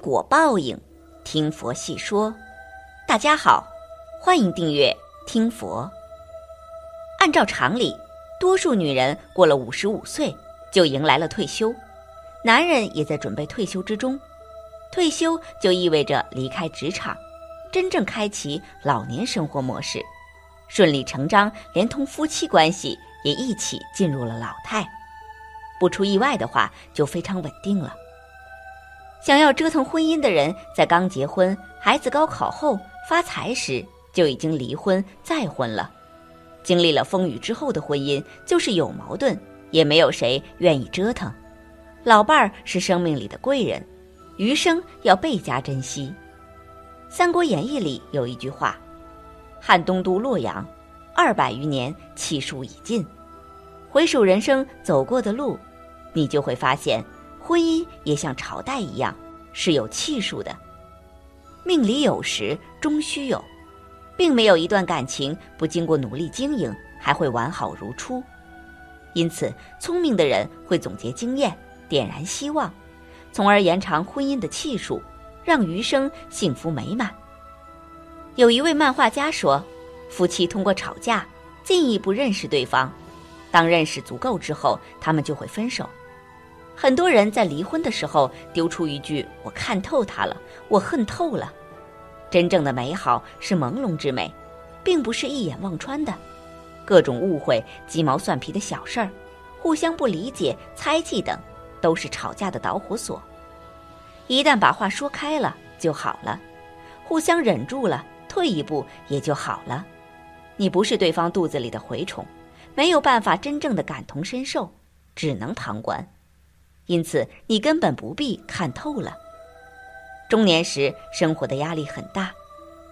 果报应，听佛细说。大家好，欢迎订阅听佛。按照常理，多数女人过了五十五岁就迎来了退休，男人也在准备退休之中。退休就意味着离开职场，真正开启老年生活模式，顺理成章，连同夫妻关系也一起进入了老态。不出意外的话，就非常稳定了。想要折腾婚姻的人，在刚结婚、孩子高考后发财时就已经离婚再婚了。经历了风雨之后的婚姻，就是有矛盾，也没有谁愿意折腾。老伴儿是生命里的贵人，余生要倍加珍惜。《三国演义》里有一句话：“汉东都洛阳，二百余年，气数已尽。”回首人生走过的路，你就会发现。婚姻也像朝代一样，是有气数的。命里有时终须有，并没有一段感情不经过努力经营还会完好如初。因此，聪明的人会总结经验，点燃希望，从而延长婚姻的气数，让余生幸福美满。有一位漫画家说，夫妻通过吵架进一步认识对方，当认识足够之后，他们就会分手。很多人在离婚的时候丢出一句：“我看透他了，我恨透了。”真正的美好是朦胧之美，并不是一眼望穿的。各种误会、鸡毛蒜皮的小事儿，互相不理解、猜忌等，都是吵架的导火索。一旦把话说开了就好了，互相忍住了，退一步也就好了。你不是对方肚子里的蛔虫，没有办法真正的感同身受，只能旁观。因此，你根本不必看透了。中年时，生活的压力很大，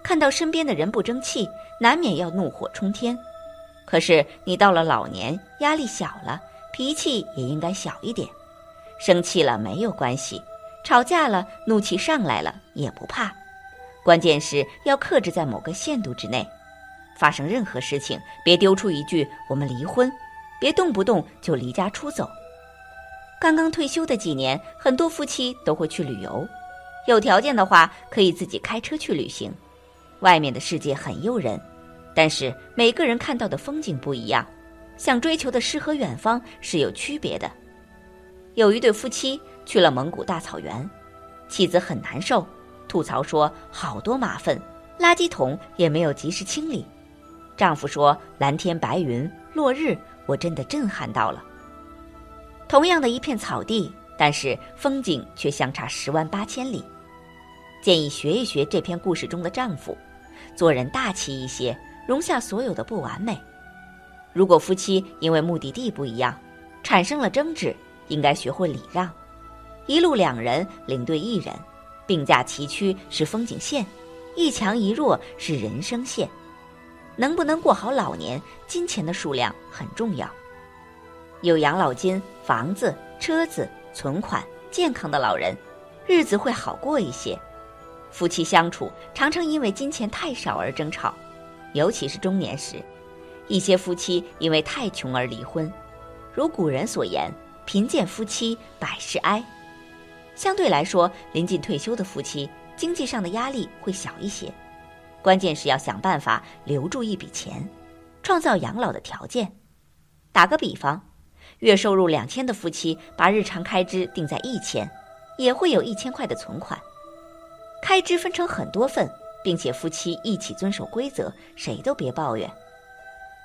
看到身边的人不争气，难免要怒火冲天。可是，你到了老年，压力小了，脾气也应该小一点。生气了没有关系，吵架了，怒气上来了也不怕。关键是要克制在某个限度之内。发生任何事情，别丢出一句“我们离婚”，别动不动就离家出走。刚刚退休的几年，很多夫妻都会去旅游，有条件的话可以自己开车去旅行。外面的世界很诱人，但是每个人看到的风景不一样，想追求的诗和远方是有区别的。有一对夫妻去了蒙古大草原，妻子很难受，吐槽说好多马粪，垃圾桶也没有及时清理。丈夫说蓝天白云，落日，我真的震撼到了。同样的一片草地，但是风景却相差十万八千里。建议学一学这篇故事中的丈夫，做人大气一些，容下所有的不完美。如果夫妻因为目的地不一样，产生了争执，应该学会礼让。一路两人领队一人，并驾齐驱是风景线，一强一弱是人生线。能不能过好老年，金钱的数量很重要。有养老金、房子、车子、存款、健康的老人，日子会好过一些。夫妻相处常常因为金钱太少而争吵，尤其是中年时，一些夫妻因为太穷而离婚。如古人所言：“贫贱夫妻百事哀。”相对来说，临近退休的夫妻经济上的压力会小一些。关键是要想办法留住一笔钱，创造养老的条件。打个比方。月收入两千的夫妻把日常开支定在一千，也会有一千块的存款。开支分成很多份，并且夫妻一起遵守规则，谁都别抱怨。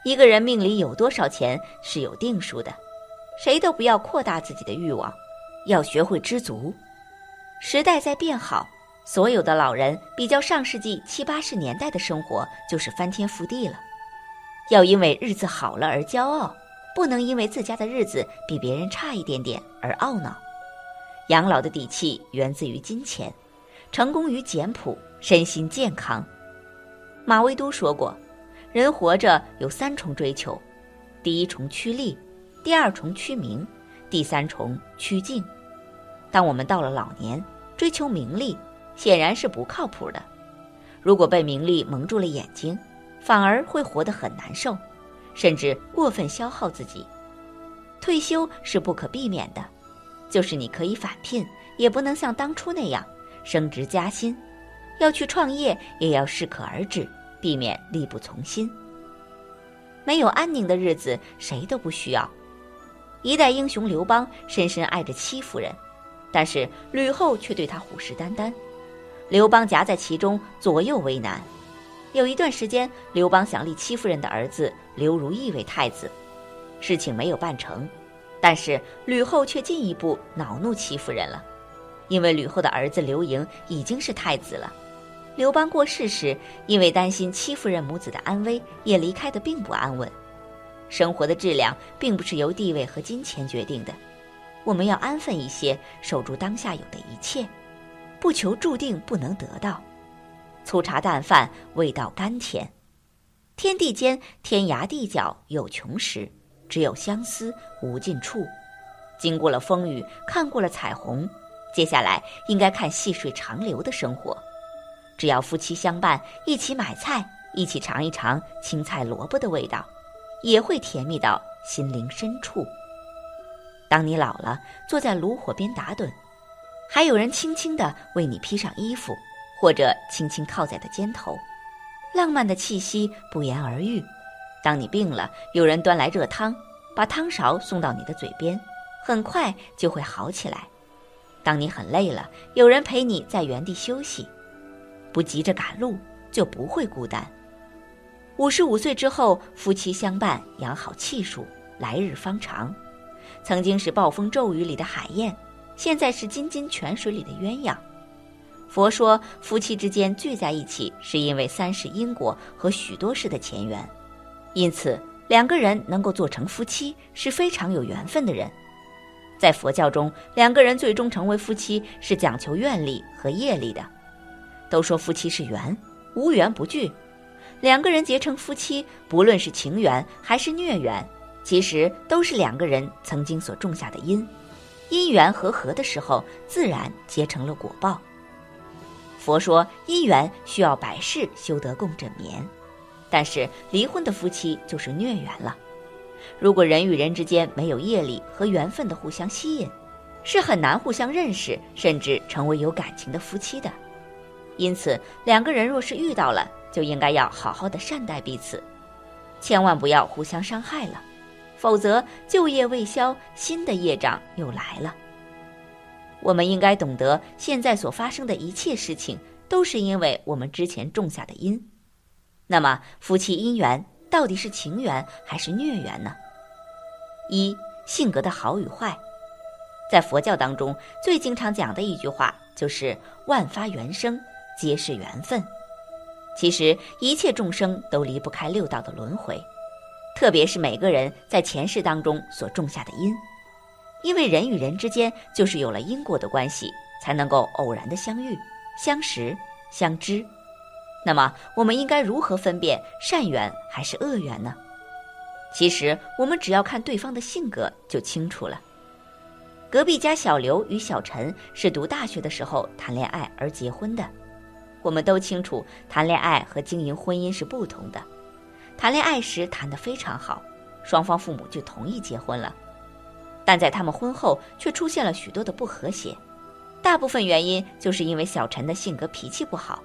一个人命里有多少钱是有定数的，谁都不要扩大自己的欲望，要学会知足。时代在变好，所有的老人比较上世纪七八十年代的生活就是翻天覆地了。要因为日子好了而骄傲。不能因为自家的日子比别人差一点点而懊恼。养老的底气源自于金钱，成功于简朴，身心健康。马未都说过，人活着有三重追求：第一重趋利，第二重趋名，第三重趋静。当我们到了老年，追求名利显然是不靠谱的。如果被名利蒙住了眼睛，反而会活得很难受。甚至过分消耗自己，退休是不可避免的，就是你可以返聘，也不能像当初那样升职加薪；要去创业，也要适可而止，避免力不从心。没有安宁的日子，谁都不需要。一代英雄刘邦深深爱着戚夫人，但是吕后却对他虎视眈眈。刘邦夹在其中，左右为难。有一段时间，刘邦想立戚夫人的儿子刘如意为太子，事情没有办成。但是吕后却进一步恼怒戚夫人了，因为吕后的儿子刘盈已经是太子了。刘邦过世时，因为担心戚夫人母子的安危，也离开的并不安稳。生活的质量并不是由地位和金钱决定的，我们要安分一些，守住当下有的一切，不求注定不能得到。粗茶淡饭，味道甘甜。天地间天涯地角有穷时，只有相思无尽处。经过了风雨，看过了彩虹，接下来应该看细水长流的生活。只要夫妻相伴，一起买菜，一起尝一尝青菜萝卜的味道，也会甜蜜到心灵深处。当你老了，坐在炉火边打盹，还有人轻轻地为你披上衣服，或者轻轻靠在他肩头，浪漫的气息不言而喻。当你病了，有人端来热汤，把汤勺送到你的嘴边，很快就会好起来。当你很累了，有人陪你在原地休息。不急着赶路，就不会孤单。五十五岁之后，夫妻相伴，养好气数，来日方长。曾经是暴风骤雨里的海燕，现在是金金泉水里的鸳鸯。佛说，夫妻之间聚在一起，是因为三世因果和许多世的前缘，因此两个人能够做成夫妻，是非常有缘分的人。在佛教中，两个人最终成为夫妻，是讲求愿力和业力的。都说夫妻是缘，无缘不聚。两个人结成夫妻，不论是情缘还是孽缘，其实都是两个人曾经所种下的因。因缘和合的时候，自然结成了果报。佛说，姻缘需要百世修得共枕眠，但是离婚的夫妻就是孽缘了。如果人与人之间没有业力和缘分的互相吸引，是很难互相认识，甚至成为有感情的夫妻的。因此，两个人若是遇到了，就应该要好好的善待彼此，千万不要互相伤害了，否则旧业未消，新的业障又来了。我们应该懂得，现在所发生的一切事情，都是因为我们之前种下的因。那么，夫妻姻缘到底是情缘还是孽缘呢？一性格的好与坏，在佛教当中最经常讲的一句话就是“万发缘生”。皆是缘分。其实一切众生都离不开六道的轮回，特别是每个人在前世当中所种下的因。因为人与人之间就是有了因果的关系，才能够偶然的相遇、相识、相知。那么，我们应该如何分辨善缘还是恶缘呢？其实，我们只要看对方的性格就清楚了。隔壁家小刘与小陈是读大学的时候谈恋爱而结婚的。我们都清楚，谈恋爱和经营婚姻是不同的。谈恋爱时谈得非常好，双方父母就同意结婚了。但在他们婚后却出现了许多的不和谐，大部分原因就是因为小陈的性格脾气不好。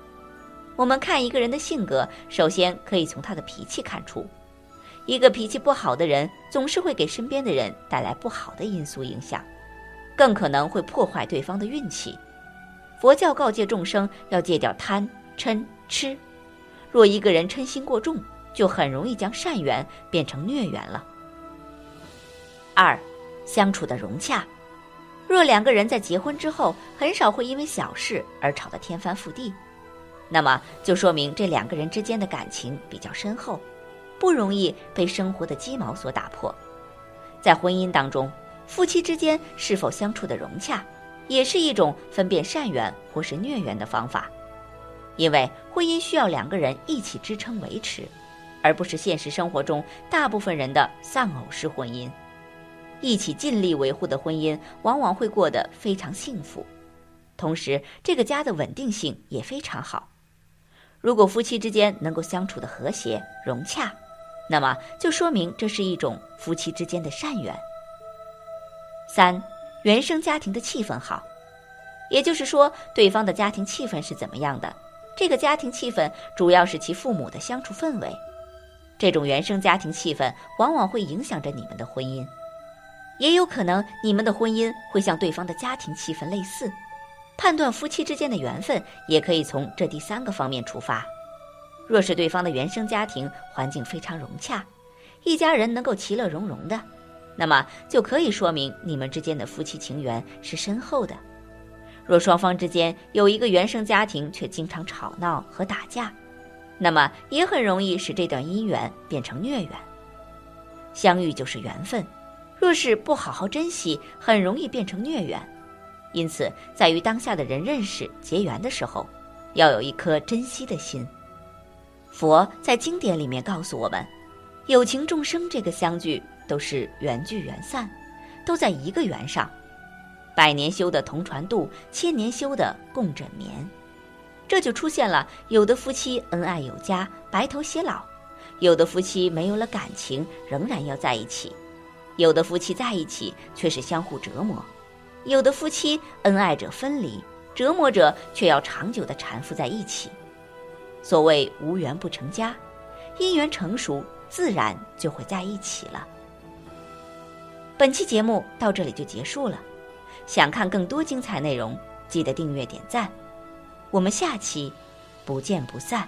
我们看一个人的性格，首先可以从他的脾气看出。一个脾气不好的人，总是会给身边的人带来不好的因素影响，更可能会破坏对方的运气。佛教告诫众生要戒掉贪嗔痴，若一个人嗔心过重，就很容易将善缘变成孽缘了。二，相处的融洽，若两个人在结婚之后很少会因为小事而吵得天翻覆地，那么就说明这两个人之间的感情比较深厚，不容易被生活的鸡毛所打破。在婚姻当中，夫妻之间是否相处的融洽？也是一种分辨善缘或是孽缘的方法，因为婚姻需要两个人一起支撑维持，而不是现实生活中大部分人的丧偶式婚姻。一起尽力维护的婚姻，往往会过得非常幸福，同时这个家的稳定性也非常好。如果夫妻之间能够相处的和谐融洽，那么就说明这是一种夫妻之间的善缘。三。原生家庭的气氛好，也就是说，对方的家庭气氛是怎么样的？这个家庭气氛主要是其父母的相处氛围。这种原生家庭气氛往往会影响着你们的婚姻，也有可能你们的婚姻会像对方的家庭气氛类似。判断夫妻之间的缘分，也可以从这第三个方面出发。若是对方的原生家庭环境非常融洽，一家人能够其乐融融的，那么就可以说明你们之间的夫妻情缘是深厚的。若双方之间有一个原生家庭却经常吵闹和打架，那么也很容易使这段姻缘变成孽缘。相遇就是缘分，若是不好好珍惜，很容易变成孽缘。因此，在与当下的人认识结缘的时候，要有一颗珍惜的心。佛在经典里面告诉我们，有情众生这个相聚都是缘聚缘散，都在一个缘上。百年修的同船渡，千年修的共枕眠，这就出现了有的夫妻恩爱有加，白头偕老；有的夫妻没有了感情，仍然要在一起；有的夫妻在一起却是相互折磨。有的夫妻恩爱者分离，折磨者却要长久的缠缚在一起。所谓无缘不成家，姻缘成熟，自然就会在一起了。本期节目到这里就结束了，想看更多精彩内容，记得订阅点赞。我们下期不见不散。